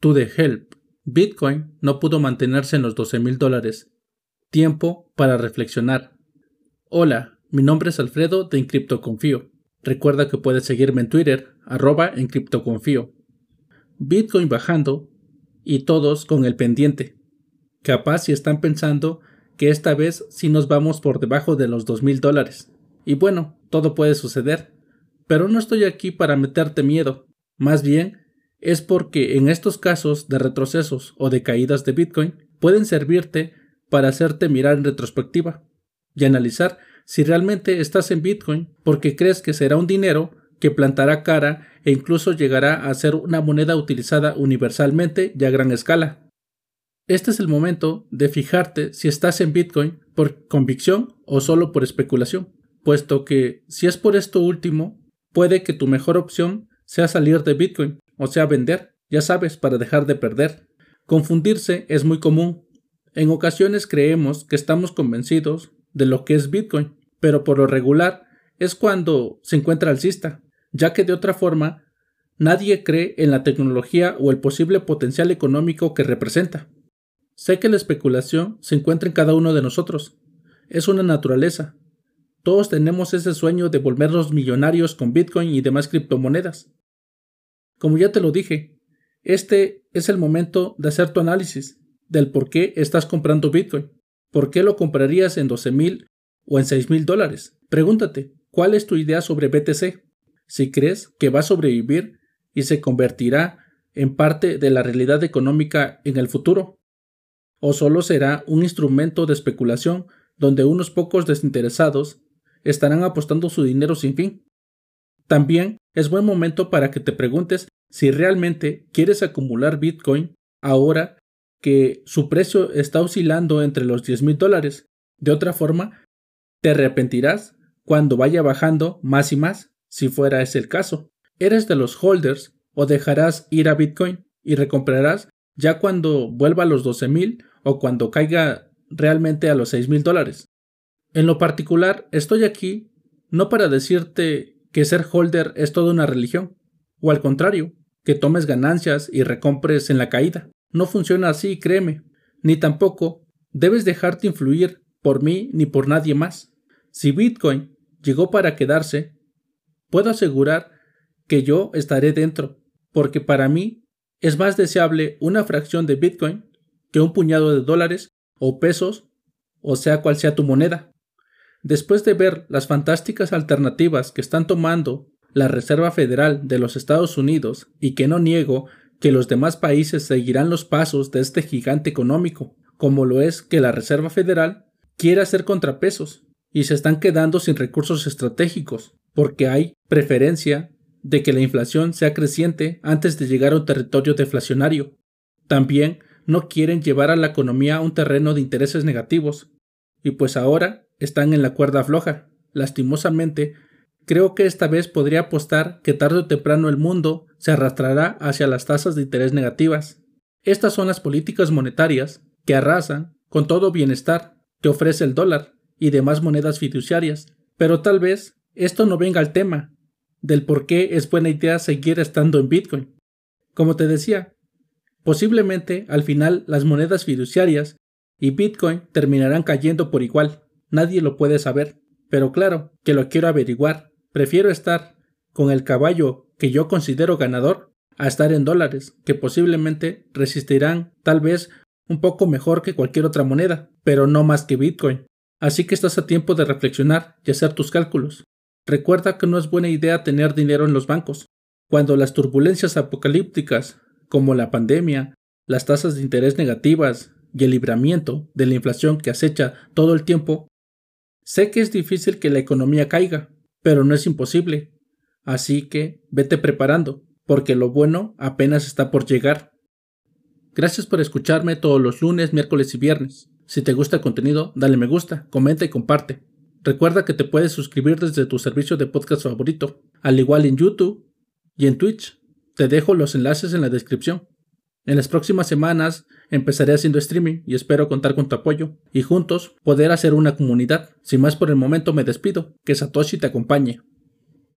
To the help. Bitcoin no pudo mantenerse en los 12 mil dólares. Tiempo para reflexionar. Hola, mi nombre es Alfredo de Encriptoconfío. Recuerda que puedes seguirme en Twitter, arroba Encriptoconfío. Bitcoin bajando y todos con el pendiente. Capaz si están pensando que esta vez sí nos vamos por debajo de los dos mil dólares. Y bueno, todo puede suceder. Pero no estoy aquí para meterte miedo. Más bien, es porque en estos casos de retrocesos o de caídas de Bitcoin pueden servirte para hacerte mirar en retrospectiva y analizar si realmente estás en Bitcoin porque crees que será un dinero que plantará cara e incluso llegará a ser una moneda utilizada universalmente y a gran escala. Este es el momento de fijarte si estás en Bitcoin por convicción o solo por especulación, puesto que si es por esto último, puede que tu mejor opción sea salir de Bitcoin, o sea vender, ya sabes, para dejar de perder. Confundirse es muy común. En ocasiones creemos que estamos convencidos de lo que es Bitcoin, pero por lo regular es cuando se encuentra alcista, ya que de otra forma nadie cree en la tecnología o el posible potencial económico que representa. Sé que la especulación se encuentra en cada uno de nosotros. Es una naturaleza. Todos tenemos ese sueño de volvernos millonarios con Bitcoin y demás criptomonedas. Como ya te lo dije, este es el momento de hacer tu análisis del por qué estás comprando Bitcoin. ¿Por qué lo comprarías en 12 mil o en 6 mil dólares? Pregúntate, ¿cuál es tu idea sobre BTC? Si crees que va a sobrevivir y se convertirá en parte de la realidad económica en el futuro o solo será un instrumento de especulación donde unos pocos desinteresados estarán apostando su dinero sin fin. También es buen momento para que te preguntes si realmente quieres acumular Bitcoin ahora que su precio está oscilando entre los 10 mil dólares. De otra forma, te arrepentirás cuando vaya bajando más y más, si fuera ese el caso. ¿Eres de los holders o dejarás ir a Bitcoin y recomprarás ya cuando vuelva a los 12 mil o cuando caiga realmente a los 6 mil dólares. En lo particular, estoy aquí no para decirte que ser holder es toda una religión, o al contrario, que tomes ganancias y recompres en la caída. No funciona así, créeme, ni tampoco debes dejarte influir por mí ni por nadie más. Si Bitcoin llegó para quedarse, puedo asegurar que yo estaré dentro, porque para mí es más deseable una fracción de Bitcoin que un puñado de dólares o pesos, o sea cual sea tu moneda. Después de ver las fantásticas alternativas que están tomando la Reserva Federal de los Estados Unidos y que no niego que los demás países seguirán los pasos de este gigante económico, como lo es que la Reserva Federal quiere hacer contrapesos y se están quedando sin recursos estratégicos, porque hay preferencia de que la inflación sea creciente antes de llegar a un territorio deflacionario. También no quieren llevar a la economía a un terreno de intereses negativos, y pues ahora están en la cuerda floja. Lastimosamente, creo que esta vez podría apostar que tarde o temprano el mundo se arrastrará hacia las tasas de interés negativas. Estas son las políticas monetarias que arrasan con todo bienestar que ofrece el dólar y demás monedas fiduciarias. Pero tal vez esto no venga al tema, del por qué es buena idea seguir estando en Bitcoin. Como te decía, posiblemente al final las monedas fiduciarias y Bitcoin terminarán cayendo por igual. Nadie lo puede saber. Pero claro, que lo quiero averiguar. Prefiero estar con el caballo que yo considero ganador a estar en dólares, que posiblemente resistirán tal vez un poco mejor que cualquier otra moneda, pero no más que Bitcoin. Así que estás a tiempo de reflexionar y hacer tus cálculos. Recuerda que no es buena idea tener dinero en los bancos. Cuando las turbulencias apocalípticas, como la pandemia, las tasas de interés negativas y el libramiento de la inflación que acecha todo el tiempo, sé que es difícil que la economía caiga, pero no es imposible. Así que vete preparando, porque lo bueno apenas está por llegar. Gracias por escucharme todos los lunes, miércoles y viernes. Si te gusta el contenido, dale me gusta, comenta y comparte. Recuerda que te puedes suscribir desde tu servicio de podcast favorito, al igual en YouTube y en Twitch. Te dejo los enlaces en la descripción. En las próximas semanas empezaré haciendo streaming y espero contar con tu apoyo y juntos poder hacer una comunidad. Sin más por el momento me despido. Que Satoshi te acompañe.